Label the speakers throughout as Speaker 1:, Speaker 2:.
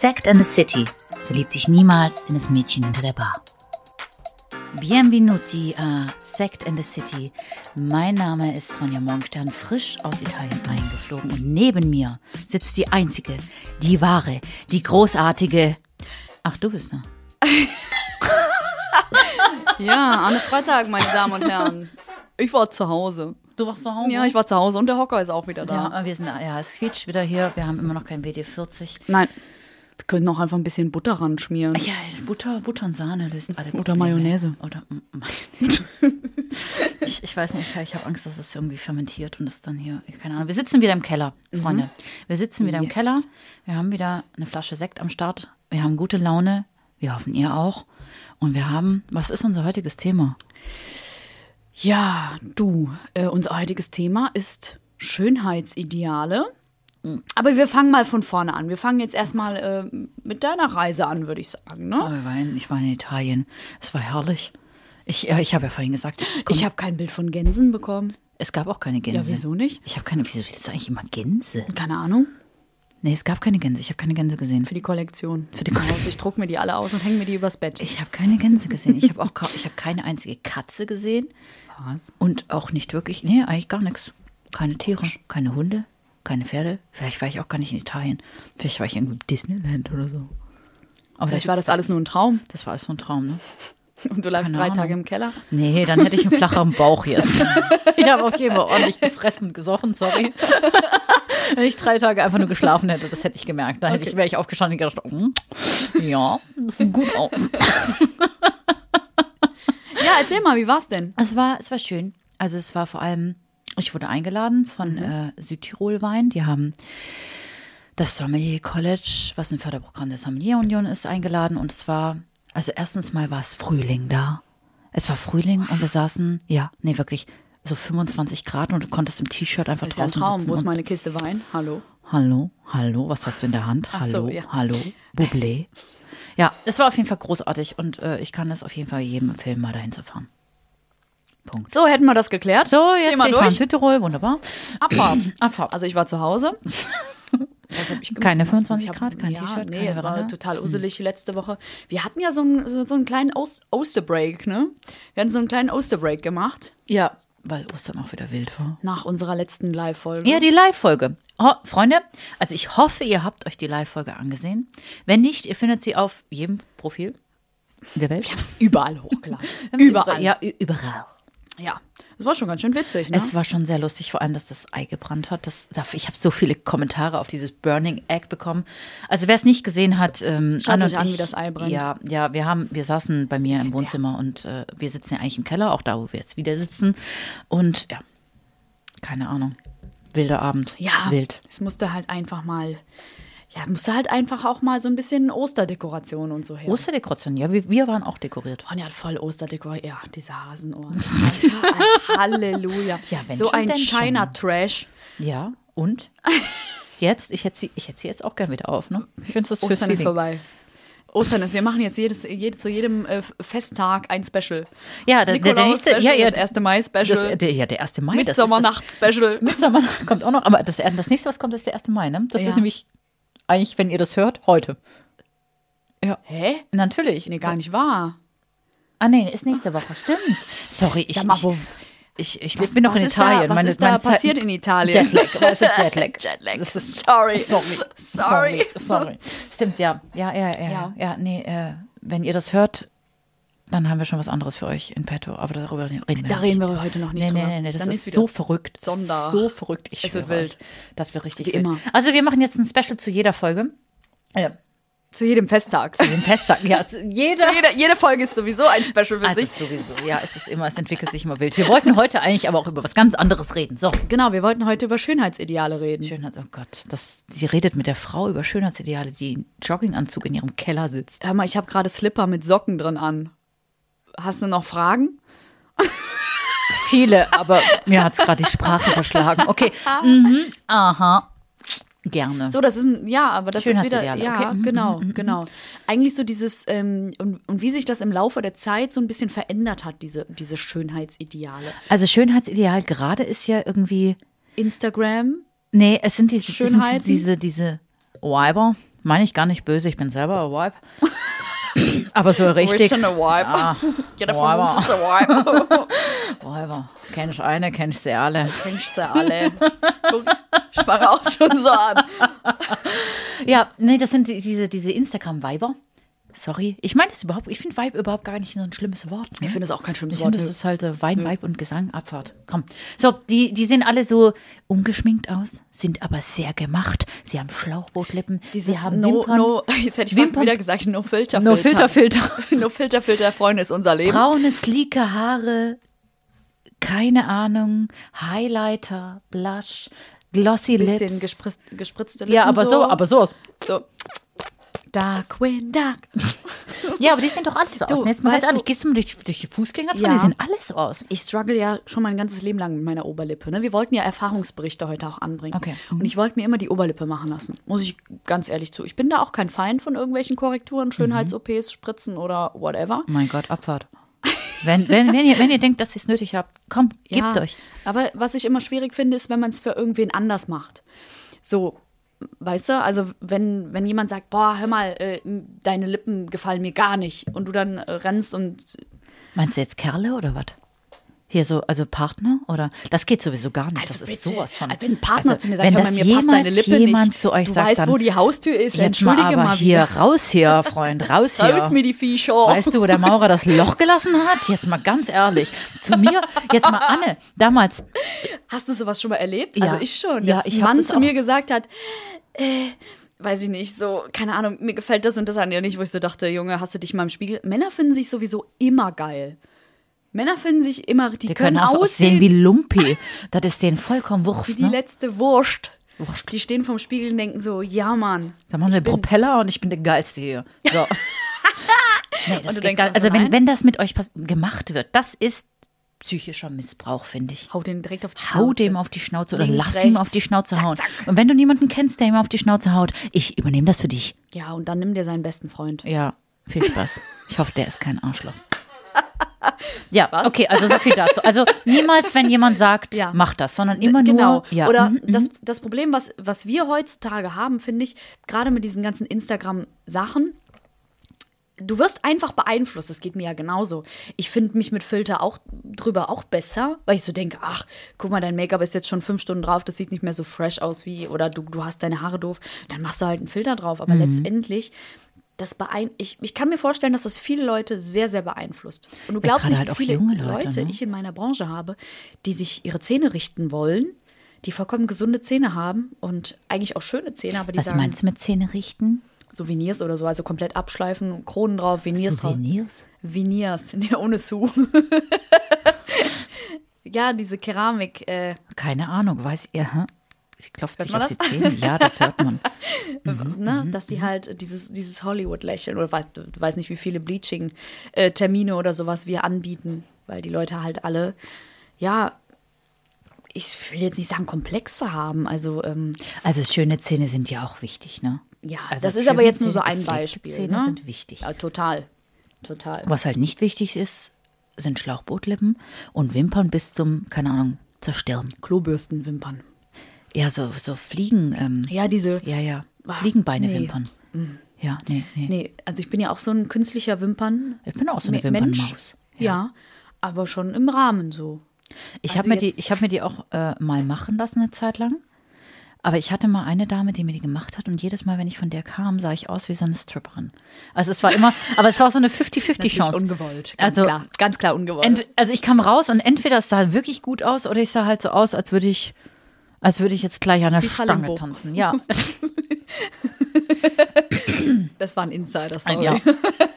Speaker 1: Sect and the City. Verlieb dich niemals in das Mädchen hinter der Bar. Bienvenuti a Sect and the City. Mein Name ist Ronja Morgenstern, frisch aus Italien eingeflogen. Und neben mir sitzt die einzige, die wahre, die großartige. Ach, du bist da.
Speaker 2: Ja, Anne Freitag, meine Damen und Herren. Ich war zu Hause.
Speaker 1: Du warst zu Hause?
Speaker 2: Ja, ich war zu Hause und der Hocker ist auch wieder da.
Speaker 1: Ja, wir sind. Ja, es quietscht wieder hier. Wir haben immer noch kein WD-40.
Speaker 2: Nein, wir können noch einfach ein bisschen Butter ran schmieren.
Speaker 1: Ja, Butter, Butter und Sahne lösen alle
Speaker 2: Oder
Speaker 1: Probleme.
Speaker 2: Mayonnaise.
Speaker 1: Oder mm, Mayonnaise. ich, ich weiß nicht, ich habe Angst, dass es irgendwie fermentiert und das dann hier, keine Ahnung. Wir sitzen wieder im Keller, Freunde. Wir sitzen wieder im
Speaker 2: Yes.
Speaker 1: Keller. Wir haben wieder eine Flasche Sekt am Start. Wir haben gute Laune. Wir hoffen, ihr auch. Und wir haben, was ist unser heutiges Thema?
Speaker 2: Ja, du, äh, unser heutiges Thema ist Schönheitsideale. Aber wir fangen mal von vorne an. Wir fangen jetzt erstmal äh, mit deiner Reise an, würde ich sagen. Ne?
Speaker 1: Oh, wir waren, ich war in Italien. Es war herrlich. Ich, ja, ich habe ja vorhin gesagt, ich,
Speaker 2: Ich habe kein Bild von Gänsen bekommen.
Speaker 1: es gab auch keine Gänse.
Speaker 2: Ja, wieso nicht?
Speaker 1: Ich habe keine, wieso willst du eigentlich immer Gänse?
Speaker 2: Keine Ahnung.
Speaker 1: Nee, es gab keine Gänse. Ich habe keine Gänse gesehen.
Speaker 2: Für die Kollektion.
Speaker 1: Für die
Speaker 2: Zu Hause. Ich druck mir die alle aus und hänge mir die übers Bett.
Speaker 1: Ich habe keine Gänse gesehen. Ich habe auch ich habe keine einzige Katze gesehen
Speaker 2: Was?
Speaker 1: und auch nicht wirklich, nee, eigentlich gar nichts. Keine Tiere, keine Hunde, keine Pferde. Vielleicht war ich auch gar nicht in Italien. Vielleicht war ich im Disneyland oder so. Aber
Speaker 2: Vielleicht war das alles nur ein Traum.
Speaker 1: das war alles so ein Traum, ne?
Speaker 2: Und du lagst drei. Tage im Keller.
Speaker 1: Nee, dann hätte ich einen flacheren Bauch jetzt. ich habe auf jeden Fall ordentlich gefressen und gesoffen, sorry. Wenn ich drei Tage einfach nur geschlafen hätte, das hätte ich gemerkt. Da hätte ich, wäre ich aufgestanden und gedacht, hm, ja, das sieht gut aus.
Speaker 2: Ja, erzähl mal, wie war's denn?
Speaker 1: Es war, es war schön. Also es war vor allem, ich wurde eingeladen von äh, Südtirol Wein. Die haben das Sommelier College, was ein Förderprogramm der Sommelier Union ist, eingeladen. Und es war, also erstens mal war es Frühling da. Es war Frühling und wir saßen, ja, nee, wirklich so 25 Grad und du konntest im T-Shirt einfach
Speaker 2: Das ist ja ein
Speaker 1: draußen
Speaker 2: Traum. Wo ist meine Kiste Wein? Hallo.
Speaker 1: Hallo, hallo, was hast du in der Hand? Hallo,
Speaker 2: so, ja.
Speaker 1: hallo, Bublé. Ja, es war auf jeden Fall großartig und äh, ich kann es auf jeden Fall jedem empfehlen, mal dahin zu fahren. Punkt.
Speaker 2: So, hätten wir das geklärt.
Speaker 1: So, jetzt
Speaker 2: Thema durch.
Speaker 1: Südtirol, wunderbar.
Speaker 2: Abfahrt.
Speaker 1: Abfahrt.
Speaker 2: Also ich war zu Hause.
Speaker 1: Keine 25
Speaker 2: Ich hab-
Speaker 1: Grad, kein
Speaker 2: ja,
Speaker 1: T-Shirt,
Speaker 2: Nee, es war total uselig letzte Woche. Wir hatten ja so einen, so, so einen kleinen Ost Osterbreak, ne? Wir hatten so einen kleinen Osterbreak gemacht
Speaker 1: Ja, weil Ostern auch wieder wild war.
Speaker 2: nach unserer letzten Live-Folge.
Speaker 1: Ja, die Live-Folge. Oh, Freunde, also ich hoffe, ihr habt euch die Live-Folge angesehen. Wenn nicht, ihr findet sie auf jedem Profil der Welt.
Speaker 2: Wir haben es überall hochgeladen. Überall.
Speaker 1: Ja, überall.
Speaker 2: Ja. Das war schon ganz schön witzig, ne?
Speaker 1: Es war schon sehr lustig, vor allem, dass das Ei gebrannt hat. Das, ich habe so viele Kommentare auf dieses Burning Egg bekommen. Also wer es nicht gesehen hat, ähm,
Speaker 2: Schaut
Speaker 1: und
Speaker 2: an,
Speaker 1: ich-
Speaker 2: wie das Ei brennt.
Speaker 1: Ja, ja, wir haben, wir saßen bei mir im Wohnzimmer und äh, wir sitzen ja eigentlich im Keller, auch da, wo wir jetzt wieder sitzen. Und ja, keine Ahnung, wilder Abend.
Speaker 2: ja,
Speaker 1: wild.
Speaker 2: es musste halt einfach mal, ja, musste halt einfach auch mal so ein bisschen Osterdekoration und so her.
Speaker 1: Osterdekoration, ja, wir, wir waren auch dekoriert.
Speaker 2: Ronja hat voll Osterdekor. Ja, diese Hasenohren. Ja, Halleluja.
Speaker 1: Ja, wenn
Speaker 2: so ein. China-Trash.
Speaker 1: Ja, und? Jetzt, ich hätte sie, ich hätte sie jetzt auch gern wieder auf, ne? Ich finde das
Speaker 2: Ostern ist vorbei. Ostern ist, wir machen jetzt jedes, jede, zu jedem äh, Festtag ein Special.
Speaker 1: Ja,
Speaker 2: das
Speaker 1: der, der, nächste,
Speaker 2: Nikolaus-Special,
Speaker 1: ja, ja,
Speaker 2: das 1. Mai-Special,
Speaker 1: Das, der, ja, der 1. Mai. das ist das-
Speaker 2: Mittsommernacht-Special.
Speaker 1: Mitsommer kommt auch noch, aber das, das nächste, was kommt, ist der 1. Mai, ne? Das
Speaker 2: Ja.
Speaker 1: ist nämlich eigentlich, wenn ihr das hört, heute. Ja,
Speaker 2: Hä?
Speaker 1: natürlich.
Speaker 2: Nee, gar nicht wahr.
Speaker 1: Ah, nee, ist nächste Woche, stimmt. Sorry, ich,
Speaker 2: Sag mal, wo-
Speaker 1: ich, ich,
Speaker 2: Was-
Speaker 1: bin noch
Speaker 2: was
Speaker 1: in
Speaker 2: ist da-
Speaker 1: Italien.
Speaker 2: was
Speaker 1: meine,
Speaker 2: ist da
Speaker 1: meine Zeit-
Speaker 2: passiert in Italien?
Speaker 1: Jetlag, weißt du, Jetlag.
Speaker 2: Jetlag.
Speaker 1: Das ist,
Speaker 2: Sorry.
Speaker 1: sorry.
Speaker 2: Sorry.
Speaker 1: Sorry. Stimmt, ja. Ja, ja, ja.
Speaker 2: Ja.
Speaker 1: Ja, ja nee, äh, wenn ihr das hört, dann haben wir schon was anderes für euch in petto. Aber darüber reden wir
Speaker 2: Da reden wir heute noch nicht
Speaker 1: Nee, nee,
Speaker 2: drüber.
Speaker 1: nee, nee, das
Speaker 2: Dann
Speaker 1: ist,
Speaker 2: wieder
Speaker 1: so verrückt.
Speaker 2: Sonder-
Speaker 1: So verrückt. Ich
Speaker 2: Es wird wild.
Speaker 1: Das wird richtig
Speaker 2: Wie
Speaker 1: wild.
Speaker 2: immer.
Speaker 1: Also wir machen jetzt ein Special zu jeder Folge. Äh,
Speaker 2: Zu jedem Festtag.
Speaker 1: zu den Festtagen. Ja, zu jeder.
Speaker 2: Jede, jede Folge ist sowieso ein Special für
Speaker 1: Also
Speaker 2: sich.
Speaker 1: sowieso, ja, es ist immer, es entwickelt sich immer wild. Wir wollten heute eigentlich aber auch über was ganz anderes reden. So.
Speaker 2: Genau, wir wollten heute über Schönheitsideale reden.
Speaker 1: Schönheits, oh Gott, das, sie redet mit der Frau über Schönheitsideale, die im Jogginganzug in ihrem Keller sitzt.
Speaker 2: Hör mal, ich habe gerade Slipper mit Socken drin an. Hast du noch Fragen?
Speaker 1: Viele, aber mir hat es gerade die Sprache verschlagen. Okay, mhm, aha, gerne.
Speaker 2: So, das ist ein, ja, aber das ist wieder, ja,
Speaker 1: okay. Mhm,
Speaker 2: genau, genau. Eigentlich so dieses, ähm, und, und wie sich das im Laufe der Zeit so ein bisschen verändert hat, diese, diese Schönheitsideale.
Speaker 1: Also Schönheitsideal gerade ist ja irgendwie,
Speaker 2: Instagram,
Speaker 1: nee, es sind diese,
Speaker 2: Schönheiten?
Speaker 1: diese, diese Weiber, Meine ich gar nicht böse, ich bin selber ein Vibe. Aber so richtig.
Speaker 2: ein.
Speaker 1: Ja,
Speaker 2: Jeder von
Speaker 1: Weiber.
Speaker 2: uns ist ein Vibe.
Speaker 1: Weiber. Kenn ich eine, kenn ich sie alle.
Speaker 2: Mensch, sie alle. Guck, ich fange auch schon so an.
Speaker 1: Ja, nee, das sind die- diese, diese Instagram-Weiber. Sorry. Ich meine das überhaupt, ich finde Vibe überhaupt gar nicht so ein schlimmes Wort. Ne?
Speaker 2: Ich finde es auch kein schlimmes
Speaker 1: Ich
Speaker 2: Wort.
Speaker 1: finde, das ist halt äh, Wein, Vibe und Gesang, Abfahrt. Komm. So, die, die sehen alle so ungeschminkt aus, sind aber sehr gemacht. Sie haben Schlauchbootlippen,
Speaker 2: Dieses
Speaker 1: sie haben
Speaker 2: no,
Speaker 1: Wimpern,
Speaker 2: no, jetzt hätte ich fast
Speaker 1: Wimpern-
Speaker 2: wieder gesagt, no Filter,
Speaker 1: no Filter, Filter.
Speaker 2: no Filter, Filter, Freunde ist unser Leben.
Speaker 1: Braune, sleeke Haare, keine Ahnung, Highlighter, Blush, glossy
Speaker 2: Bisschen
Speaker 1: Lips.
Speaker 2: gespritzt, gespritzte Lippen
Speaker 1: ja, aber so, aber so.
Speaker 2: so. Dark Wind, Dark.
Speaker 1: Ja, aber die sehen doch alle so
Speaker 2: Du,
Speaker 1: aus. Und Jetzt mal ganz
Speaker 2: du-
Speaker 1: ehrlich, gehst du mal durch, durch die Fußgängerzone,
Speaker 2: Ja.
Speaker 1: die sehen alle so aus.
Speaker 2: Ich struggle ja schon mein ganzes Leben lang mit meiner Oberlippe. Ne? Wir wollten ja Erfahrungsberichte heute auch anbringen.
Speaker 1: Okay. Mhm.
Speaker 2: Und ich wollte mir immer die Oberlippe machen lassen. Muss ich ganz ehrlich zu. Ich bin da auch kein Feind von irgendwelchen Korrekturen, Schönheits-OPs, Spritzen oder whatever.
Speaker 1: Mein Gott, Abfahrt. Wenn, wenn, wenn, ihr, wenn ihr denkt, dass ihr es nötig habt, kommt, gebt
Speaker 2: Ja,
Speaker 1: euch.
Speaker 2: Aber was ich immer schwierig finde, ist, wenn man es für irgendwen anders macht. So, weißt du, also wenn, wenn jemand sagt, boah, hör mal, äh, deine Lippen gefallen mir gar nicht und du dann äh, rennst und
Speaker 1: Meinst du jetzt Kerle oder was? Hier so, also Partner oder? Das geht sowieso gar nicht.
Speaker 2: Also
Speaker 1: das ist
Speaker 2: bitte,
Speaker 1: sowas von.
Speaker 2: wenn ein Partner
Speaker 1: also,
Speaker 2: zu mir sagt,
Speaker 1: wenn
Speaker 2: mal,
Speaker 1: das
Speaker 2: mir passt deine Lippe
Speaker 1: jemand
Speaker 2: nicht.
Speaker 1: zu euch
Speaker 2: du
Speaker 1: sagt,
Speaker 2: weißt,
Speaker 1: dann,
Speaker 2: wo die Haustür ist,
Speaker 1: jetzt mal
Speaker 2: entschuldige
Speaker 1: aber
Speaker 2: mal
Speaker 1: hier raus hier, Freund, raus hier.
Speaker 2: Raus mir die Viecher.
Speaker 1: Weißt du, wo der Maurer das Loch gelassen hat? Jetzt mal ganz ehrlich. Zu mir, jetzt mal Anne, damals,
Speaker 2: Hast du sowas schon mal erlebt?
Speaker 1: Ja.
Speaker 2: Also ich schon.
Speaker 1: Ja, ich
Speaker 2: Mann zu mir gesagt hat, äh, weiß ich nicht, so, keine Ahnung, mir gefällt das und das an dir nicht, wo ich so dachte, Junge, hast du dich mal im Spiegel? Männer finden sich sowieso immer geil. Männer finden sich immer, die,
Speaker 1: die
Speaker 2: können,
Speaker 1: können auch
Speaker 2: aussehen
Speaker 1: wie Lumpi. Das ist denen vollkommen
Speaker 2: wie
Speaker 1: Wurst,
Speaker 2: die
Speaker 1: ne?
Speaker 2: letzte Wurst.
Speaker 1: Wurst.
Speaker 2: Die stehen vom Spiegel und denken so, ja, Mann.
Speaker 1: Da machen sie. Propeller und ich bin der Geilste hier. So. nee, das
Speaker 2: denkst
Speaker 1: also wenn, wenn das mit euch gemacht wird, das ist psychischer Missbrauch, finde ich.
Speaker 2: Hau den direkt auf die
Speaker 1: Hau
Speaker 2: Schnauze.
Speaker 1: dem auf die Schnauze oder
Speaker 2: Links,
Speaker 1: lass ihm
Speaker 2: rechts.
Speaker 1: auf die Schnauze
Speaker 2: Zack,
Speaker 1: hauen.
Speaker 2: zack.
Speaker 1: Und wenn du niemanden kennst, der ihm auf die Schnauze haut, ich übernehme das für dich.
Speaker 2: Ja, und dann nimm dir seinen besten Freund.
Speaker 1: Ja, viel Spaß. Ich hoffe, der ist kein Arschloch. Ja,
Speaker 2: Was?
Speaker 1: okay, also so viel dazu. Also niemals, wenn jemand sagt,
Speaker 2: Ja.
Speaker 1: mach das, sondern immer
Speaker 2: genau.
Speaker 1: nur. Ja,
Speaker 2: Oder
Speaker 1: mhm,
Speaker 2: das, das Problem, was, was wir heutzutage haben, finde ich, gerade mit diesen ganzen Instagram-Sachen, du wirst einfach beeinflusst. Das geht mir ja genauso. Ich finde mich mit Filter auch drüber auch besser, weil ich so denke, ach, guck mal, dein Make-up ist jetzt schon fünf Stunden drauf, das sieht nicht mehr so fresh aus wie, oder du, du hast deine Haare doof, dann machst du halt einen Filter drauf. Aber letztendlich, das beein ich, ich kann mir vorstellen, dass das viele Leute sehr, sehr beeinflusst. Und du glaubst nicht,
Speaker 1: halt
Speaker 2: viele
Speaker 1: junge
Speaker 2: Leute,
Speaker 1: Leute, ne?
Speaker 2: ich in meiner Branche habe, die sich ihre Zähne richten wollen, die vollkommen gesunde Zähne haben und eigentlich auch schöne Zähne, aber die
Speaker 1: Was
Speaker 2: sagen
Speaker 1: meinst du mit Zähne richten?
Speaker 2: Souvenirs oder so, also komplett abschleifen, Kronen drauf, Veneers drauf.
Speaker 1: Souvenirs?
Speaker 2: Veneers, nee, ohne Su. ja, diese Keramik. Äh,
Speaker 1: Keine Ahnung, weiß ihr, hä? Sie klopft
Speaker 2: Hört
Speaker 1: sich
Speaker 2: man
Speaker 1: auf die
Speaker 2: das?
Speaker 1: Zähne. Ja, das hört man.
Speaker 2: ne, dass die halt dieses, dieses Hollywood-Lächeln oder weiß, du weißt nicht, wie viele Bleaching-Termine oder sowas wir anbieten, weil die Leute halt alle, ja, ich will jetzt nicht sagen, Komplexe haben. Also, ähm,
Speaker 1: Also schöne Zähne sind ja auch wichtig, ne?
Speaker 2: ja,
Speaker 1: Also
Speaker 2: das ist aber jetzt nur so ein Beispiel.
Speaker 1: Zähne
Speaker 2: ne?
Speaker 1: sind wichtig.
Speaker 2: Ja, total. Total.
Speaker 1: Was halt nicht wichtig ist, sind Schlauchbootlippen und Wimpern bis zum, keine Ahnung, zur Stirn.
Speaker 2: Klobürstenwimpern.
Speaker 1: Ja, so, so Fliegen, ähm,
Speaker 2: Ja, diese.
Speaker 1: ja, ja,
Speaker 2: Ah,
Speaker 1: Fliegenbeine-Wimpern. Ja, nee, nee,
Speaker 2: Nee, also ich bin ja auch so ein künstlicher Wimpern.
Speaker 1: Ich bin auch so eine. Wimpernmaus.
Speaker 2: Ja. aber schon im Rahmen so.
Speaker 1: Ich
Speaker 2: Also
Speaker 1: habe mir, die- ich hab mir die auch äh, mal machen lassen eine Zeit lang. Aber ich hatte mal eine Dame, die mir die gemacht hat und jedes Mal, wenn ich von der kam, sah ich aus wie so eine Stripperin. Also es war immer, aber es war so eine 50-50 Chance.
Speaker 2: ungewollt. Ganz
Speaker 1: Also,
Speaker 2: klar, ganz klar ungewollt.
Speaker 1: Also ich kam raus und entweder es sah wirklich gut aus oder ich sah halt so aus, als würde ich, als würde ich jetzt gleich an der
Speaker 2: Wie
Speaker 1: Stange
Speaker 2: Kalimbo.
Speaker 1: tanzen. Ja,
Speaker 2: das war ein Insider, sorry.
Speaker 1: ja.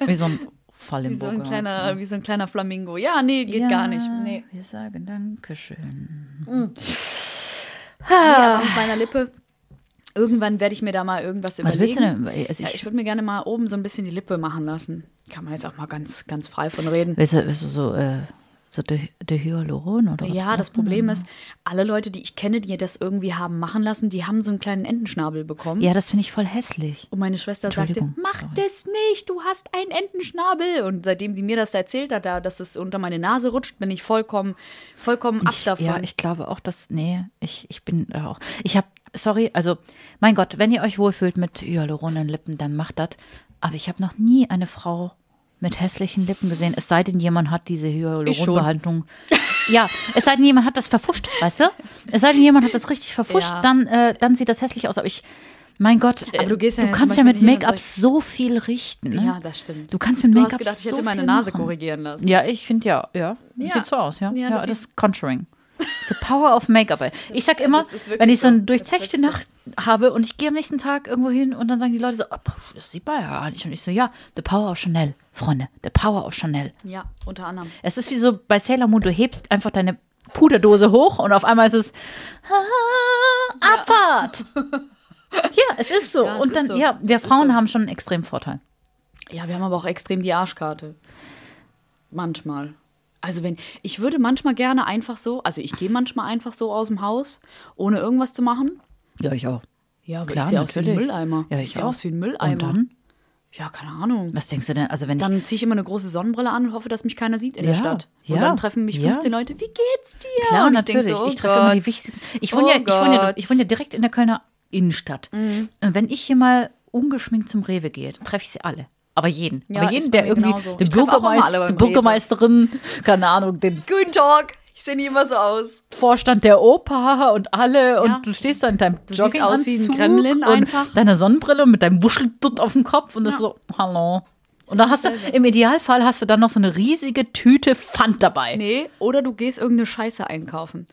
Speaker 1: Wie so ein Fall im
Speaker 2: Wie so, ein
Speaker 1: Burger.
Speaker 2: kleiner, wie so ein kleiner Flamingo. Ja, nee, geht
Speaker 1: ja,
Speaker 2: gar nicht. Nee.
Speaker 1: Wir sagen Dankeschön.
Speaker 2: nee, aber mit meiner Lippe. Irgendwann werde ich mir da mal irgendwas
Speaker 1: Was willst du
Speaker 2: überlegen.
Speaker 1: denn? Also
Speaker 2: Ja,
Speaker 1: ich,
Speaker 2: ich würde mir gerne mal oben so ein bisschen die Lippe machen lassen. Kann man jetzt auch mal ganz, ganz frei von reden.
Speaker 1: willst, du, willst du so äh, So de, Hyaluron oder was?
Speaker 2: Ja, das Problem ist, alle Leute, die ich kenne, die das irgendwie haben machen lassen, die haben so einen kleinen Entenschnabel bekommen.
Speaker 1: Ja, das finde ich voll hässlich.
Speaker 2: Und meine Schwester sagte, mach
Speaker 1: sorry.
Speaker 2: das nicht, du hast einen Entenschnabel. Und seitdem die mir das erzählt hat, da, dass es unter meine Nase rutscht, bin ich vollkommen, vollkommen ab
Speaker 1: Ich,
Speaker 2: davon.
Speaker 1: ja, ich glaube auch, dass, nee, ich, ich bin da auch. Ich habe, sorry, also, mein Gott, wenn ihr euch wohlfühlt mit Hyaluronenlippen, dann macht das. Aber ich habe noch nie eine Frau mit hässlichen Lippen gesehen, es sei denn, jemand hat diese Hyaluronbehandlung. Ja, es sei denn, jemand hat das verfuscht, weißt du? Es sei denn, jemand hat das richtig verfuscht,
Speaker 2: Ja.
Speaker 1: dann, äh, dann sieht das hässlich aus. Aber ich, mein Gott,
Speaker 2: Aber du gehst ja
Speaker 1: du kannst ja mit Make-up so viel richten. Ne?
Speaker 2: ja, das stimmt.
Speaker 1: Du kannst mit Make-up
Speaker 2: hast gedacht, ich hätte
Speaker 1: so
Speaker 2: meine Nase
Speaker 1: machen.
Speaker 2: korrigieren lassen.
Speaker 1: Ja, ich finde ja, ja.
Speaker 2: Ja.
Speaker 1: Sieht so aus, ja.
Speaker 2: Ja,
Speaker 1: Ja,
Speaker 2: das
Speaker 1: das, Contouring. The power of Make-up. Ich sag immer, wenn ich so eine durchzechte Nacht habe und ich gehe am nächsten Tag irgendwo hin und dann sagen die Leute so, oh, das sieht man ja gar nicht. Und ich so, ja, the power of Chanel, Freunde, the power of Chanel.
Speaker 2: Ja, unter anderem.
Speaker 1: Es ist wie so bei Sailor Moon, du hebst einfach deine Puderdose hoch und auf einmal ist es ah, Abfahrt. ja, es ist so.
Speaker 2: Ja, es
Speaker 1: und dann,
Speaker 2: so.
Speaker 1: ja, wir
Speaker 2: Es
Speaker 1: Frauen
Speaker 2: so.
Speaker 1: haben schon einen extremen Vorteil.
Speaker 2: Ja, wir haben aber auch extrem die Arschkarte. Manchmal. Also wenn, ich würde manchmal gerne einfach so, also ich gehe manchmal einfach so aus dem Haus, ohne irgendwas zu machen.
Speaker 1: Ja, ich auch.
Speaker 2: Ja, aber
Speaker 1: Klar,
Speaker 2: ich sehe aus wie ein. Mülleimer.
Speaker 1: Ja,
Speaker 2: ich
Speaker 1: ich
Speaker 2: sehe
Speaker 1: auch.
Speaker 2: aus wie ein Mülleimer.
Speaker 1: Und dann?
Speaker 2: Ja, keine Ahnung.
Speaker 1: Was denkst du denn? Also wenn ich
Speaker 2: Dann ziehe ich immer eine große Sonnenbrille an und hoffe, dass mich keiner sieht in der
Speaker 1: Ja,
Speaker 2: Stadt. Und
Speaker 1: ja,
Speaker 2: dann treffen mich
Speaker 1: ja.
Speaker 2: 15 Leute, wie geht's dir?
Speaker 1: Klar,
Speaker 2: und ich
Speaker 1: natürlich.
Speaker 2: So, oh
Speaker 1: ich treffe immer die wichtigsten. Ich wohne,
Speaker 2: Oh
Speaker 1: ja, ich, wohne ja.
Speaker 2: Mhm.
Speaker 1: ich wohne ja direkt in der Kölner Innenstadt. Und wenn ich hier mal ungeschminkt zum Rewe gehe, dann treffe ich sie alle. Aber jeden.
Speaker 2: Ja,
Speaker 1: Aber jeden, der irgendwie, den Bürgermeister, die. Bürgermeisterin, keine Ahnung, den
Speaker 2: Guten Tag. Ich sehe nie immer so aus.
Speaker 1: Vorstand der Opa und alle.
Speaker 2: Ja.
Speaker 1: Und du stehst da in deinem
Speaker 2: Du siehst aus wie ein
Speaker 1: und
Speaker 2: einfach.
Speaker 1: Deiner Sonnenbrille mit deinem Wuscheldutt auf dem Kopf und das
Speaker 2: Ja.
Speaker 1: so, hallo. Und dann hast du, im Idealfall hast du dann noch so eine riesige Tüte Pfand dabei.
Speaker 2: Nee, oder du gehst irgendeine Scheiße einkaufen.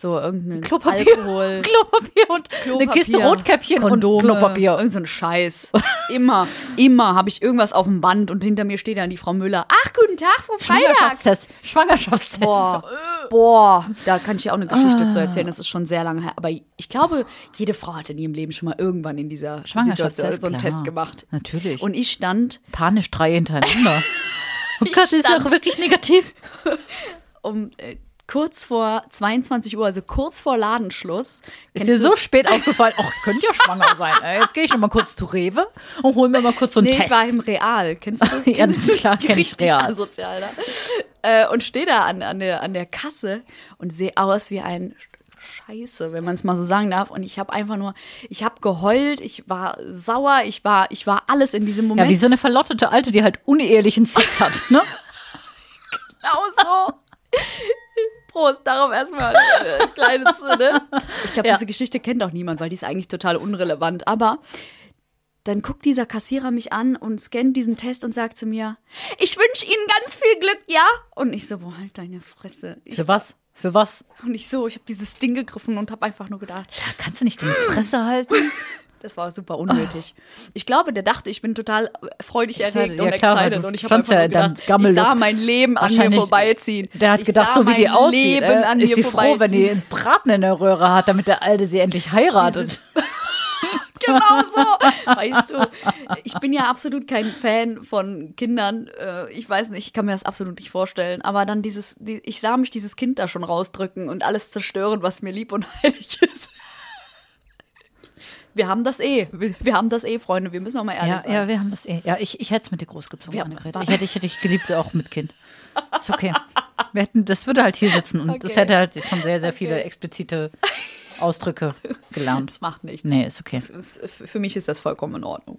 Speaker 2: So irgendeinen
Speaker 1: Klopapier,
Speaker 2: Alkohol.
Speaker 1: Klopapier und eine Kiste Rotkäppchen
Speaker 2: Kondome,
Speaker 1: und Klopapier.
Speaker 2: Irgend so ein Scheiß. Immer, immer habe ich irgendwas auf dem Band und hinter mir steht dann die Frau Müller. Ach, guten Tag, Frau Freitag.
Speaker 1: Schwangerschaftstest. Schwangerschaftstest.
Speaker 2: Boah, boah, da kann ich dir auch eine Geschichte zu erzählen. Das ist schon sehr lange her. Aber ich glaube, jede Frau hat in ihrem Leben schon mal irgendwann in dieser Situation
Speaker 1: Schwangerschaftstest,
Speaker 2: so einen
Speaker 1: klar.
Speaker 2: Test gemacht.
Speaker 1: Natürlich.
Speaker 2: Und ich stand
Speaker 1: Panisch drei hintereinander. oh Gott, das ist auch wirklich negativ.
Speaker 2: um äh, kurz vor 22 Uhr, also kurz vor Ladenschluss.
Speaker 1: Ist dir so spät aufgefallen, ach, ich könnte ja schwanger sein. Jetzt gehe ich noch mal kurz zu Rewe und hole mir mal kurz so einen
Speaker 2: Nee,
Speaker 1: Test.
Speaker 2: ich war im Real. Kennst du das?
Speaker 1: Ja,
Speaker 2: Kennst du
Speaker 1: klar, kenn ich Real.
Speaker 2: asozial, ne? Äh, und stehe da an, an, der, an der Kasse und sehe aus wie ein Scheiße, wenn man es mal so sagen darf. Und ich habe einfach nur, ich habe geheult, ich war sauer, ich war, ich war alles in diesem
Speaker 1: ja,
Speaker 2: Moment.
Speaker 1: wie so eine verlottete Alte, die halt unehelichen Sex hat, ne?
Speaker 2: genau so. Prost, darauf erstmal äh, kleines, ne? Ich glaube,
Speaker 1: Ja.
Speaker 2: diese Geschichte kennt auch niemand, weil die ist eigentlich total unrelevant. Aber dann guckt dieser Kassierer mich an und scannt diesen Test und sagt zu mir, ich wünsche Ihnen ganz viel Glück, ja? Und ich so, boah, halt deine Fresse. Ich,
Speaker 1: Für was? Für was?
Speaker 2: und ich so, ich habe dieses Ding gegriffen und habe einfach nur gedacht,
Speaker 1: Da kannst du nicht deine Fresse halten?
Speaker 2: das war super unnötig. Ich glaube, der dachte, ich bin total freudig erregt und
Speaker 1: ja klar, weil
Speaker 2: excited. Und ich habe einfach
Speaker 1: ja
Speaker 2: gedacht, ich sah mein Leben an mir vorbeiziehen.
Speaker 1: Der hat
Speaker 2: ich
Speaker 1: gedacht, so wie die aussieht,
Speaker 2: Leben
Speaker 1: äh,
Speaker 2: an
Speaker 1: ist sie froh, wenn die einen Braten in der Röhre hat, damit der Alte sie endlich heiratet.
Speaker 2: genau so. Weißt du, ich bin ja absolut kein Fan von Kindern. Äh, Ich weiß nicht, ich kann mir das absolut nicht vorstellen. Aber dann dieses, die, ich sah mich dieses Kind da schon rausdrücken und alles zerstören, was mir lieb und heilig ist. Wir haben das eh. Wir, wir haben das eh, Freunde. Wir müssen auch mal ehrlich
Speaker 1: Ja,
Speaker 2: sein.
Speaker 1: ja, wir haben das eh. Ja, ich, ich hätte es mit dir großgezogen,
Speaker 2: Ja,
Speaker 1: Annegret. Ich hätte, ich hätte dich geliebt, auch mit Kind. Ist okay. Wir hätten, das würde halt hier sitzen und das
Speaker 2: Okay.
Speaker 1: hätte halt schon sehr, sehr viele
Speaker 2: Okay.
Speaker 1: explizite Ausdrücke gelernt.
Speaker 2: Das macht nichts.
Speaker 1: Nee, ist okay.
Speaker 2: Ist- Für mich ist das vollkommen in Ordnung.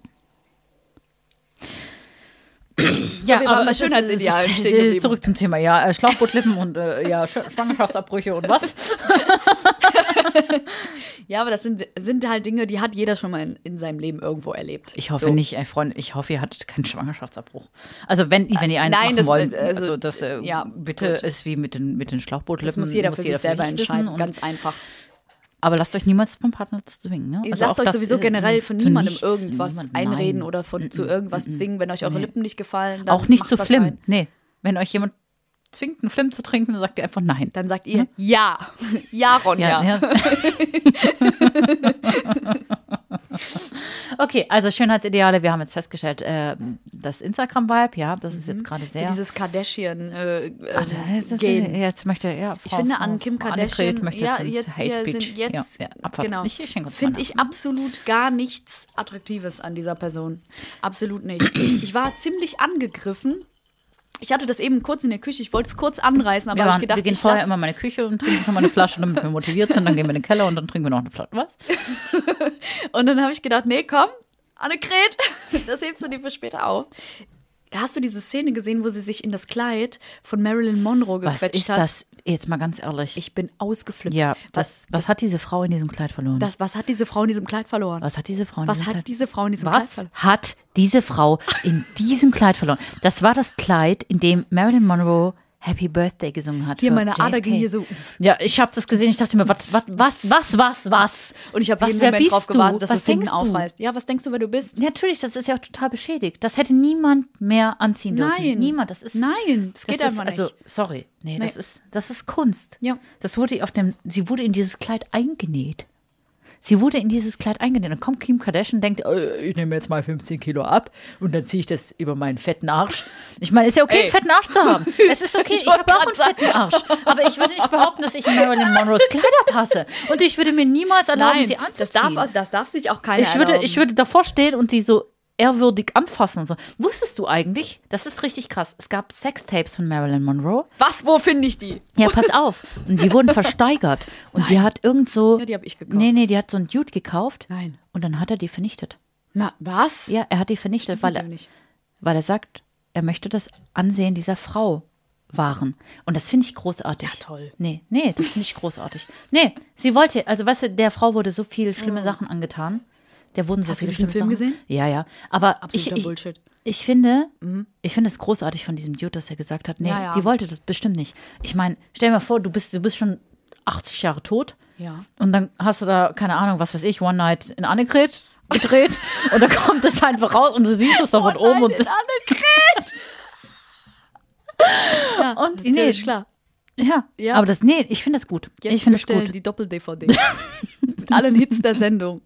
Speaker 1: Ja,
Speaker 2: Schönheitsidealen
Speaker 1: es ist-
Speaker 2: stehen.
Speaker 1: Zurück zum Thema. Ja, äh, Schlauchbootlippen und äh, ja, Sch Schwangerschaftsabbrüche und was?
Speaker 2: Ja, aber das sind, sind halt Dinge, die hat jeder schon mal in, in seinem Leben irgendwo erlebt.
Speaker 1: Ich hoffe
Speaker 2: So.
Speaker 1: nicht, ey, Freunde, ich hoffe, ihr hattet keinen Schwangerschaftsabbruch. Also wenn, wenn ihr einen
Speaker 2: Nein,
Speaker 1: machen
Speaker 2: das-
Speaker 1: wollt,
Speaker 2: also,
Speaker 1: also, das äh,
Speaker 2: ja,
Speaker 1: bitte
Speaker 2: gut.
Speaker 1: ist wie mit den, mit den Schlauchbootlippen.
Speaker 2: Das muss jeder für sich selber entscheiden. Ganz einfach.
Speaker 1: Aber lasst euch niemals vom Partner zwingen. Ne? Also
Speaker 2: Lasst euch sowieso
Speaker 1: äh,
Speaker 2: generell von niemandem
Speaker 1: nichts,
Speaker 2: irgendwas
Speaker 1: niemand-
Speaker 2: einreden oder von, zu irgendwas zwingen. Wenn euch eure
Speaker 1: Nee.
Speaker 2: Lippen nicht gefallen,
Speaker 1: Auch nicht zu Flim. Nee. Wenn euch jemand zwingt, einen Flim zu trinken, dann sagt ihr einfach nein.
Speaker 2: Dann sagt ihr ja. Ja, Ronja.
Speaker 1: ja. Okay, also Schönheitsideale, wir haben jetzt festgestellt, äh, das Instagram-Vibe, ja, das ist jetzt gerade
Speaker 2: So
Speaker 1: sehr.
Speaker 2: dieses Kardashian äh, äh,
Speaker 1: Das ist-
Speaker 2: Gehen.
Speaker 1: jetzt möchte ja, Frau,
Speaker 2: Ich finde an Kim
Speaker 1: Frau
Speaker 2: Kardashian,
Speaker 1: möchte
Speaker 2: ja,
Speaker 1: ins
Speaker 2: jetzt,
Speaker 1: Hate Speech.
Speaker 2: jetzt,
Speaker 1: ja, ja,
Speaker 2: genau, finde ich absolut gar nichts Attraktives an dieser Person. Absolut nicht. Ich war ziemlich angegriffen. Ich hatte das eben kurz in der Küche, ich wollte es kurz anreißen, aber habe ich gedacht,
Speaker 1: wir gehen vorher immer in meine Küche und trinken schon mal eine Flasche, damit wir motiviert sind. Dann gehen wir in den Keller und dann trinken wir noch eine Flasche. Was?
Speaker 2: Und dann habe ich gedacht, nee, komm, Annegret, das hebst du dir für später auf. Hast du diese Szene gesehen, wo sie sich in das Kleid von Marilyn Monroe
Speaker 1: Was
Speaker 2: gequetscht
Speaker 1: ist
Speaker 2: hat?
Speaker 1: das? Jetzt mal ganz ehrlich.
Speaker 2: Ich bin ausgeflippt.
Speaker 1: ja,
Speaker 2: was,
Speaker 1: was, was hat diese Frau in diesem Kleid verloren?
Speaker 2: das, was hat diese Frau in diesem Kleid verloren?
Speaker 1: was hat diese Frau in
Speaker 2: Was
Speaker 1: diesem Kleid
Speaker 2: diese Frau in diesem Kleid
Speaker 1: Was
Speaker 2: verloren?
Speaker 1: hat diese Frau in diesem Kleid verloren? Das war das Kleid, in dem Marilyn Monroe Happy Birthday gesungen hat.
Speaker 2: Hier, meine Ader
Speaker 1: JFK.
Speaker 2: ging hier so.
Speaker 1: Ja, ich habe das gesehen. Ich dachte mir, was, was, was, was, was, was?
Speaker 2: Und ich habe jeden Moment drauf gewartet, dass
Speaker 1: Was
Speaker 2: es hinten
Speaker 1: denkst du?
Speaker 2: aufreißt. Ja, was denkst du, wer du bist?
Speaker 1: Natürlich, das ist ja auch total beschädigt. Das hätte niemand mehr anziehen dürfen.
Speaker 2: Nein.
Speaker 1: Niemand. Das ist.
Speaker 2: Nein, das geht
Speaker 1: ist,
Speaker 2: einfach nicht.
Speaker 1: Also, sorry. Nee, das
Speaker 2: Nee.
Speaker 1: ist, das ist Kunst.
Speaker 2: Ja.
Speaker 1: Das wurde auf dem, sie wurde in dieses Kleid eingenäht. Sie wurde in dieses Kleid eingenäht. Dann kommt Kim Kardashian und denkt, äh, ich nehme jetzt mal 15 Kilo ab und dann ziehe ich das über meinen fetten Arsch. Ich meine, ist ja okay,
Speaker 2: Ey.
Speaker 1: einen fetten Arsch zu haben. Es ist okay, ich,
Speaker 2: wollte
Speaker 1: habe auch einen
Speaker 2: sagen.
Speaker 1: fetten Arsch. Aber ich würde nicht behaupten, dass ich in Marilyn Monroes Kleider passe. Und ich würde mir niemals erlauben,
Speaker 2: Nein,
Speaker 1: sie
Speaker 2: das
Speaker 1: anzuziehen.
Speaker 2: darf, das darf sich auch keiner
Speaker 1: Ich würde,
Speaker 2: erlauben.
Speaker 1: ich würde davor stehen und sie so ehrwürdig anfassen und so. Wusstest du eigentlich, das ist richtig krass, es gab Sextapes von Marilyn Monroe.
Speaker 2: Was, wo finde ich die?
Speaker 1: Ja, pass auf. Und die wurden versteigert. Und die hat irgend so.
Speaker 2: Ja, die hab ich gekauft.
Speaker 1: Nee, nee, die hat so einen Dude gekauft.
Speaker 2: Nein.
Speaker 1: Und dann hat er die vernichtet.
Speaker 2: Na, was?
Speaker 1: Ja, er hat die vernichtet, weil er, weil er sagt, er möchte das Ansehen dieser Frau wahren. Und das finde ich großartig.
Speaker 2: Ja, toll.
Speaker 1: Nee, nee, das finde ich großartig. Nee, sie wollte, also weißt du, der Frau wurde so viel schlimme Sachen angetan. Der wurden so
Speaker 2: Hast du diesen Film
Speaker 1: Sachen.
Speaker 2: gesehen?
Speaker 1: Ja, ja. Aber ich,
Speaker 2: Absoluter
Speaker 1: ich,
Speaker 2: Bullshit. Mhm.
Speaker 1: ich finde, ich finde es großartig von diesem Dude, dass er gesagt hat, nee,
Speaker 2: Ja, ja.
Speaker 1: die wollte das bestimmt nicht. Ich meine, stell dir mal vor, du bist, du bist schon 80 Jahre tot.
Speaker 2: Ja.
Speaker 1: Und dann hast du da, keine Ahnung, was weiß ich, One Night in Annegret gedreht. und dann kommt es einfach raus und du siehst es da von oben. Und,
Speaker 2: Ja,
Speaker 1: Und nee.
Speaker 2: klar.
Speaker 1: ja.
Speaker 2: Ja.
Speaker 1: aber das, nee, ich finde das gut.
Speaker 2: Jetzt
Speaker 1: ich finde es gut.
Speaker 2: die Doppel-DVD. Mit allen Hits der Sendung.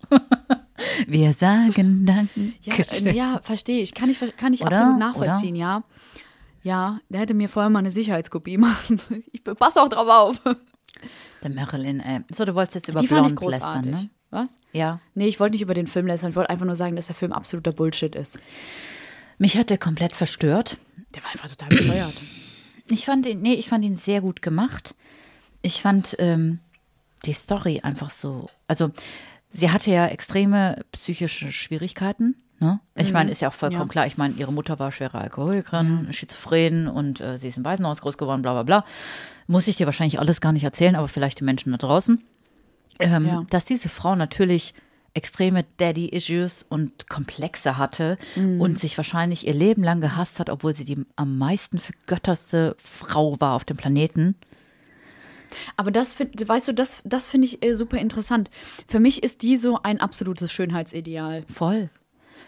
Speaker 1: Wir sagen Danke.
Speaker 2: Ja, äh, ja verstehe ich. Kann ich, kann ich
Speaker 1: Oder?
Speaker 2: absolut nachvollziehen, ja. Ja, der hätte mir vorher mal eine Sicherheitskopie machen. Ich passe auch drauf auf.
Speaker 1: Der Marilyn, ey. So, du wolltest jetzt über
Speaker 2: Die
Speaker 1: Blond lästern, ne?
Speaker 2: Was?
Speaker 1: Ja.
Speaker 2: Nee, ich wollte nicht über den Film lästern. Ich wollte einfach nur sagen, dass der Film absoluter Bullshit ist.
Speaker 1: Mich hat der komplett verstört.
Speaker 2: Der war einfach total bescheuert.
Speaker 1: Ich fand ihn, nee, ich fand ihn sehr gut gemacht. Ich fand ähm, die Story einfach so, also sie hatte ja extreme psychische Schwierigkeiten. Ne? Ich meine, ist ja auch vollkommen
Speaker 2: Ja.
Speaker 1: klar. Ich meine, ihre Mutter war schwere Alkoholikerin, schizophren und äh, sie ist im Waisenhaus groß geworden, bla bla bla. Muss ich dir wahrscheinlich alles gar nicht erzählen, aber vielleicht die Menschen da draußen. Ähm,
Speaker 2: Ja.
Speaker 1: Dass diese Frau natürlich extreme Daddy-Issues und Komplexe hatte
Speaker 2: Mhm.
Speaker 1: und sich wahrscheinlich ihr Leben lang gehasst hat, obwohl sie die am meisten vergötterste Frau war auf dem Planeten.
Speaker 2: Aber das, weißt du, das, das finde ich äh, super interessant. Für mich ist die so ein absolutes Schönheitsideal.
Speaker 1: Voll.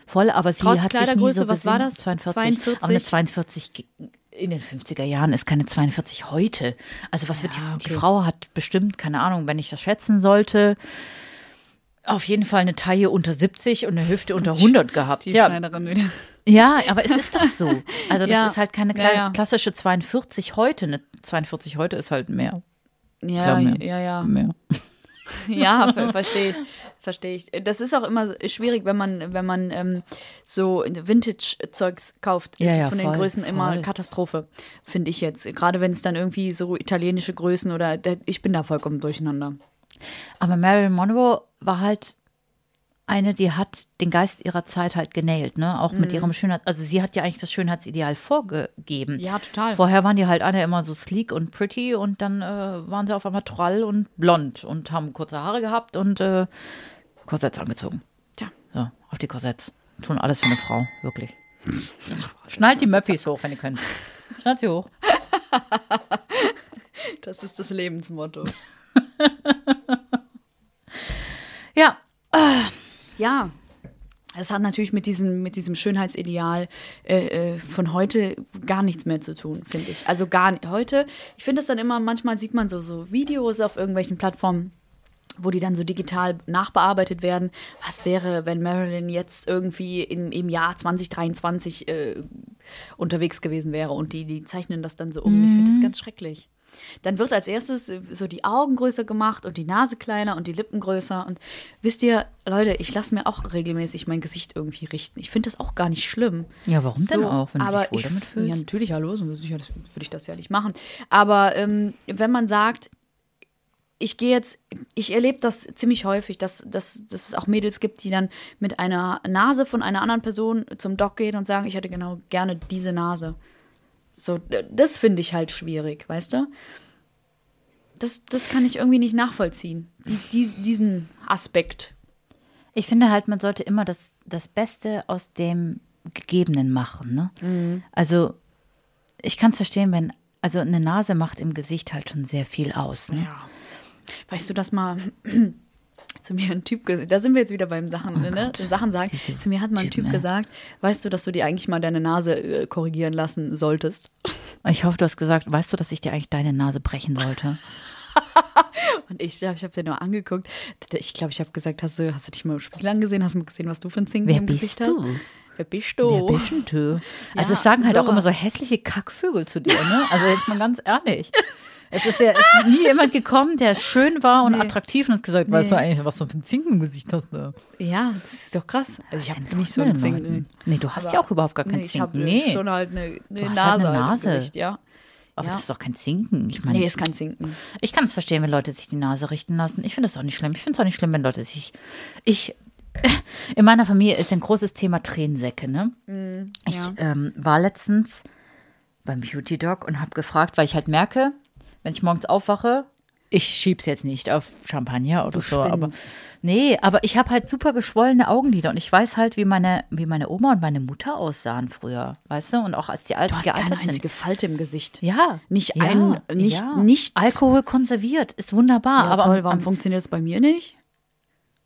Speaker 1: Voll, aber sie
Speaker 2: Trotz
Speaker 1: hat sich nie
Speaker 2: Kleidergröße,
Speaker 1: so
Speaker 2: was war das?
Speaker 1: 42.
Speaker 2: 42?
Speaker 1: Aber eine 42 ge- in den 50er Jahren ist keine 42 heute. Also was wird die, die
Speaker 2: okay.
Speaker 1: Frau hat bestimmt, keine Ahnung, wenn ich das schätzen sollte, auf jeden Fall eine Taille unter 70 und eine Hüfte unter 100 gehabt.
Speaker 2: Die
Speaker 1: Ja. Ja, aber es ist doch so. Also das
Speaker 2: Ja.
Speaker 1: ist halt keine
Speaker 2: Ja, ja.
Speaker 1: klassische 42 heute. Eine 42 heute ist halt mehr.
Speaker 2: Ja,
Speaker 1: mir.
Speaker 2: ja, ja.
Speaker 1: mehr.
Speaker 2: Ja, ver verstehe ich. Verstehe ich. Das ist auch immer schwierig, wenn man, wenn man ähm, so Vintage-Zeugs kauft.
Speaker 1: Ja,
Speaker 2: ist
Speaker 1: ja,
Speaker 2: es von den
Speaker 1: voll,
Speaker 2: Größen immer
Speaker 1: voll.
Speaker 2: Katastrophe, finde ich jetzt. Gerade wenn es dann irgendwie so italienische Größen oder der, ich bin da vollkommen durcheinander.
Speaker 1: Aber Marilyn Monroe war halt eine, die hat den Geist ihrer Zeit halt genäht, ne? Auch
Speaker 2: Mhm.
Speaker 1: mit ihrem Schönheit. Also sie hat ja eigentlich das Schönheitsideal vorgegeben.
Speaker 2: Ja, total.
Speaker 1: Vorher waren die halt alle immer so sleek und pretty und dann äh, waren sie auf einmal trall und blond und haben kurze Haare gehabt und äh, Korsetts angezogen.
Speaker 2: Tja.
Speaker 1: So, auf die Korsetts. Tun alles für eine Frau, wirklich. Schnallt die Möppis hoch, wenn ihr könnt. Schnallt sie hoch.
Speaker 2: Das ist das Lebensmotto.
Speaker 1: Ja,
Speaker 2: Ja. Es hat natürlich mit diesem, mit diesem Schönheitsideal äh, äh, von heute gar nichts mehr zu tun, finde ich. Also gar nicht. Heute, ich finde es dann immer, manchmal sieht man so, so Videos auf irgendwelchen Plattformen, wo die dann so digital nachbearbeitet werden. Was wäre, wenn Marilyn jetzt irgendwie im, im Jahr 2023 äh, unterwegs gewesen wäre und die, die zeichnen das dann so um. Ich finde das ganz schrecklich. Dann wird als erstes so die Augen größer gemacht und die Nase kleiner und die Lippen größer. Und wisst ihr, Leute, ich lasse mir auch regelmäßig mein Gesicht irgendwie richten. Ich finde das auch gar nicht schlimm.
Speaker 1: Ja, warum denn auch, wenn du
Speaker 2: aber
Speaker 1: dich wohl
Speaker 2: ich,
Speaker 1: damit fühlst?
Speaker 2: Ja, natürlich, hallo, sonst würde ich, ich das ja nicht machen. Aber ähm, wenn man sagt, ich gehe jetzt, ich erlebe das ziemlich häufig, dass, dass, dass es auch Mädels gibt, die dann mit einer Nase von einer anderen Person zum Doc gehen und sagen, ich hätte genau gerne diese Nase. So, das finde ich halt schwierig, weißt du? Das, das kann ich irgendwie nicht nachvollziehen, die, die, diesen Aspekt.
Speaker 1: Ich finde halt, man sollte immer das, das Beste aus dem Gegebenen machen. Ne?
Speaker 2: Mhm.
Speaker 1: Also, ich kann es verstehen, wenn, also eine Nase macht im Gesicht halt schon sehr viel aus. Ne?
Speaker 2: Ja. Weißt du, dass mal zu mir ein Typ gesagt, da sind wir jetzt wieder beim Sachen, ne? Sachen sagen. Zu mir hat mal ein
Speaker 1: Typen,
Speaker 2: Typ
Speaker 1: ja.
Speaker 2: gesagt, weißt du, dass du dir eigentlich mal deine Nase äh, korrigieren lassen solltest?
Speaker 1: Ich hoffe, du hast gesagt, weißt du, dass ich dir eigentlich deine Nase brechen sollte?
Speaker 2: Und ich, ich habe dir nur angeguckt. Ich glaube, ich habe gesagt, hast du, hast du dich mal im Spiegel angesehen? Hast du mal gesehen, was du für ein Zinken
Speaker 1: Wer
Speaker 2: im
Speaker 1: bist
Speaker 2: Gesicht
Speaker 1: du?
Speaker 2: hast? Wer bist
Speaker 1: Wer
Speaker 2: du?
Speaker 1: bist denn du? Also,
Speaker 2: Ja,
Speaker 1: es sagen halt auch immer so
Speaker 2: sowas.
Speaker 1: hässliche Kackvögel zu dir, ne? Also, jetzt mal ganz ehrlich. Es ist ja es ist nie jemand gekommen, der schön war und
Speaker 2: Nee.
Speaker 1: attraktiv und hat gesagt, weißt
Speaker 2: Nee.
Speaker 1: du eigentlich, was du für ein Zinken im Gesicht hast? Ne?
Speaker 2: Ja, das ist doch krass. Also ich habe nicht so
Speaker 1: den
Speaker 2: Zinken.
Speaker 1: Nee, du hast
Speaker 2: Aber-
Speaker 1: ja auch überhaupt gar keinen
Speaker 2: Nee, ich habe
Speaker 1: Zinken.
Speaker 2: Schon halt eine, eine Nase,
Speaker 1: halt eine Nase.
Speaker 2: Gesicht, ja.
Speaker 1: aber
Speaker 2: ja.
Speaker 1: das ist doch kein Zinken. Ich meine,
Speaker 2: Nee, ist kein Zinken.
Speaker 1: Ich kann es verstehen, wenn Leute sich die Nase richten lassen. Ich finde das auch nicht schlimm. Ich finde es auch nicht schlimm, wenn Leute sich. Ich. In meiner Familie ist ein großes Thema Tränensäcke, ne? ich
Speaker 2: ja.
Speaker 1: ähm, war letztens beim Beauty Dog und habe gefragt, weil ich halt merke, wenn ich morgens aufwache, ich schieb's jetzt nicht auf Champagner oder so, aber
Speaker 2: spinnst.
Speaker 1: nee, aber ich habe halt super geschwollene Augenlider und ich weiß halt, wie meine wie meine Oma und meine Mutter aussahen früher, weißt du, und auch als die alt
Speaker 2: Du hast
Speaker 1: gealtert
Speaker 2: keine
Speaker 1: sind.
Speaker 2: einzige Falte im Gesicht.
Speaker 1: Ja.
Speaker 2: Nicht
Speaker 1: ja,
Speaker 2: ein- nicht-
Speaker 1: ja.
Speaker 2: nichts.
Speaker 1: Alkohol konserviert, ist wunderbar.
Speaker 2: Ja,
Speaker 1: aber
Speaker 2: toll, warum funktioniert es bei mir nicht?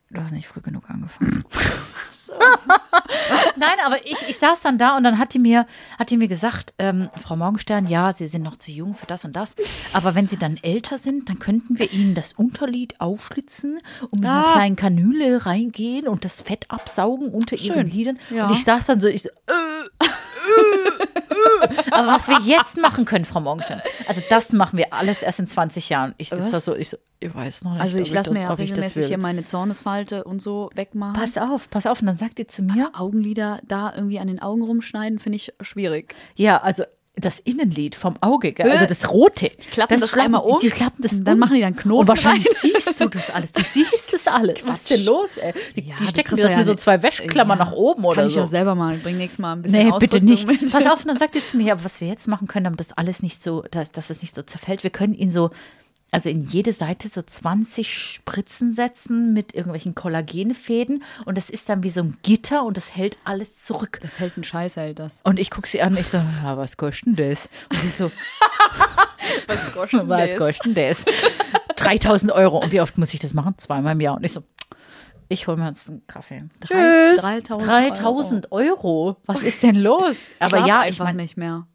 Speaker 1: du hast nicht früh genug angefangen. Nein, aber ich, ich saß dann da und dann hat die mir, hat die mir gesagt, ähm, Frau Morgenstern, ja, Sie sind noch zu jung für das und das. Aber wenn Sie dann älter sind, dann könnten wir Ihnen das Unterlied aufschlitzen und mit einer
Speaker 2: Ah.
Speaker 1: kleinen Kanüle reingehen und das Fett absaugen unter Ihren
Speaker 2: Schön.
Speaker 1: Lidern.
Speaker 2: Ja.
Speaker 1: Und ich saß dann so, ich so, äh, äh. Aber was wir jetzt machen können, Frau Morgenstern, also das machen wir alles erst in 20 Jahren. Ich sitze da so, ich so, ich weiß noch nicht.
Speaker 2: Also ich lasse mir ja regelmäßig hier meine Zornesfalte und so wegmachen.
Speaker 1: Pass auf, pass auf. Und dann sagt die zu mir,
Speaker 2: Augenlider da irgendwie an den Augen rumschneiden, finde ich schwierig.
Speaker 1: ja, also das Innenlid vom Auge, gell? also das rote.
Speaker 2: klappen das
Speaker 1: klappen-
Speaker 2: einmal um,
Speaker 1: Die klappen das
Speaker 2: dann
Speaker 1: um.
Speaker 2: machen die dann Knoten
Speaker 1: Und wahrscheinlich
Speaker 2: rein.
Speaker 1: siehst du das alles. Du siehst das alles. Was ist denn los, ey? Die,
Speaker 2: Ja,
Speaker 1: die stecken das
Speaker 2: ja
Speaker 1: mit so zwei Wäscheklammern
Speaker 2: Ja,
Speaker 1: nach oben oder
Speaker 2: Kann ich
Speaker 1: so.
Speaker 2: ja selber mal. Bring nächstes Mal ein bisschen
Speaker 1: Nee,
Speaker 2: Ausrüstung
Speaker 1: bitte nicht.
Speaker 2: mit.
Speaker 1: Pass auf, dann sagt ihr zu mir, ja, was wir jetzt machen können, damit das alles nicht so, dass, dass es nicht so zerfällt. Wir können ihn so, also in jede Seite so 20 Spritzen setzen mit irgendwelchen Kollagenfäden und das ist dann wie so ein Gitter und das hält alles zurück.
Speaker 2: Das hält ein Scheiß, hält das.
Speaker 1: Und ich gucke sie an, ich so, ja, was kostet denn das? Und sie so,
Speaker 2: Was kostet
Speaker 1: was kostet denn das? 3000 Euro. Und wie oft muss ich das machen? Zweimal im Jahr. Und ich so, ich hole mir jetzt einen Kaffee. Tschüss.
Speaker 2: 3000
Speaker 1: 3000 Euro. Was ist denn los? Aber
Speaker 2: Schlaf
Speaker 1: ja, ich meine,
Speaker 2: nicht mehr.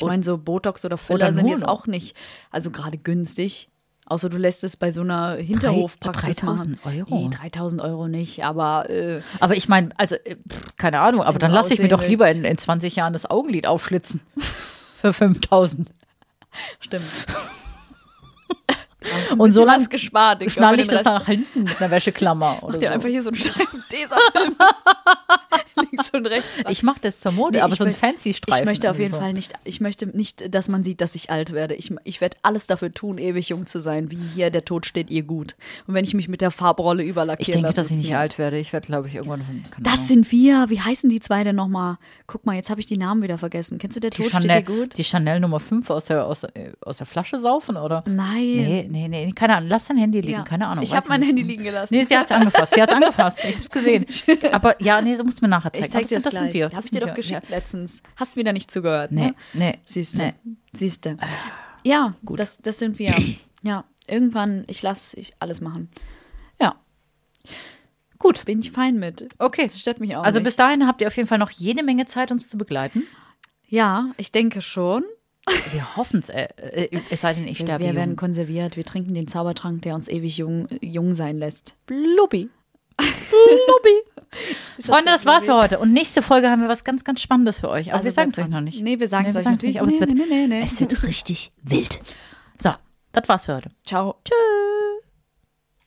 Speaker 2: Ich meine, so Botox oder
Speaker 1: Oder
Speaker 2: Filler
Speaker 1: ein
Speaker 2: sind jetzt auch nicht, also gerade günstig. Außer du lässt es bei so einer Hinterhofpraxis
Speaker 1: 3000
Speaker 2: machen.
Speaker 1: Euro?
Speaker 2: Nee, 3000 Euro nicht, aber äh,
Speaker 1: aber ich meine, also, äh, pff, keine Ahnung, aber dann lasse ich mir doch lieber in, in 20 Jahren das Augenlid aufschlitzen. Für 5000.
Speaker 2: stimmt.
Speaker 1: Und so lange
Speaker 2: gespart. Ich
Speaker 1: schnalle
Speaker 2: glaube,
Speaker 1: ich das nach hinten mit einer Wäscheklammer. Oder
Speaker 2: Mach dir
Speaker 1: so.
Speaker 2: einfach hier so einen Streifen Tesafilm. Links und rechts.
Speaker 1: Ich mache das zur Mode,
Speaker 2: Nee,
Speaker 1: aber so ein fancy Streifen.
Speaker 2: Ich möchte auf jeden
Speaker 1: so.
Speaker 2: Fall nicht, ich möchte nicht, dass man sieht, dass ich alt werde. Ich, ich werde alles dafür tun, ewig jung zu sein, wie hier der Tod steht ihr gut. Und wenn ich mich mit der Farbrolle überlackieren
Speaker 1: Ich denke, dass ich nicht alt werde. Ich werde, glaube ich, irgendwann.
Speaker 2: Das sind wir. Wie heißen die zwei denn nochmal? Guck mal, jetzt habe ich die Namen wieder vergessen. Kennst du der
Speaker 1: die
Speaker 2: Tod
Speaker 1: Chanel,
Speaker 2: steht dir gut?
Speaker 1: die Chanel Nummer 5 aus der, aus, der- aus der Flasche saufen, oder?
Speaker 2: Nein.
Speaker 1: Nee, nee, nee, keine Ahnung. Lass dein Handy liegen,
Speaker 2: Ja.
Speaker 1: keine Ahnung.
Speaker 2: Ich habe mein. Handy liegen gelassen.
Speaker 1: Nee, sie hat es angefasst. Sie hat es angefasst. Ich habe es gesehen. Aber ja, nee, so musst du mir nachher zeigen.
Speaker 2: ich zeig dir das,
Speaker 1: das,
Speaker 2: gleich.
Speaker 1: wir.
Speaker 2: Habe ich dir doch
Speaker 1: wir.
Speaker 2: geschickt letztens. Hast wieder nicht zugehört,
Speaker 1: Nee,
Speaker 2: ne?
Speaker 1: nee.
Speaker 2: Siehst du.
Speaker 1: Nee.
Speaker 2: Siehst du. Ja, Das, das sind wir. ja, irgendwann, ich lasse ich alles machen. Ja. Gut. Bin ich fein mit.
Speaker 1: Okay.
Speaker 2: Das stört mich auch
Speaker 1: Also
Speaker 2: nicht.
Speaker 1: bis dahin habt ihr auf jeden Fall noch jede Menge Zeit, uns zu begleiten.
Speaker 2: Ja, ich denke schon.
Speaker 1: Wir hoffen es, äh, äh, es sei denn, ich
Speaker 2: Wir,
Speaker 1: sterbe
Speaker 2: wir werden
Speaker 1: jung.
Speaker 2: konserviert. Wir trinken den Zaubertrank, der uns ewig jung, jung sein lässt. Blubbi.
Speaker 1: Freunde, das war's für heute. Und nächste Folge haben wir was ganz, ganz Spannendes für euch. Aber
Speaker 2: Also
Speaker 1: wir sagen es euch noch nicht.
Speaker 2: Nee, wir sagen's
Speaker 1: wir
Speaker 2: euch
Speaker 1: sagen's
Speaker 2: nicht.
Speaker 1: nicht. Aber es
Speaker 2: Nee,
Speaker 1: wird,
Speaker 2: nee, nee, nee.
Speaker 1: es wird richtig wild. So, das war's für heute.
Speaker 2: Ciao.
Speaker 1: Tschüss.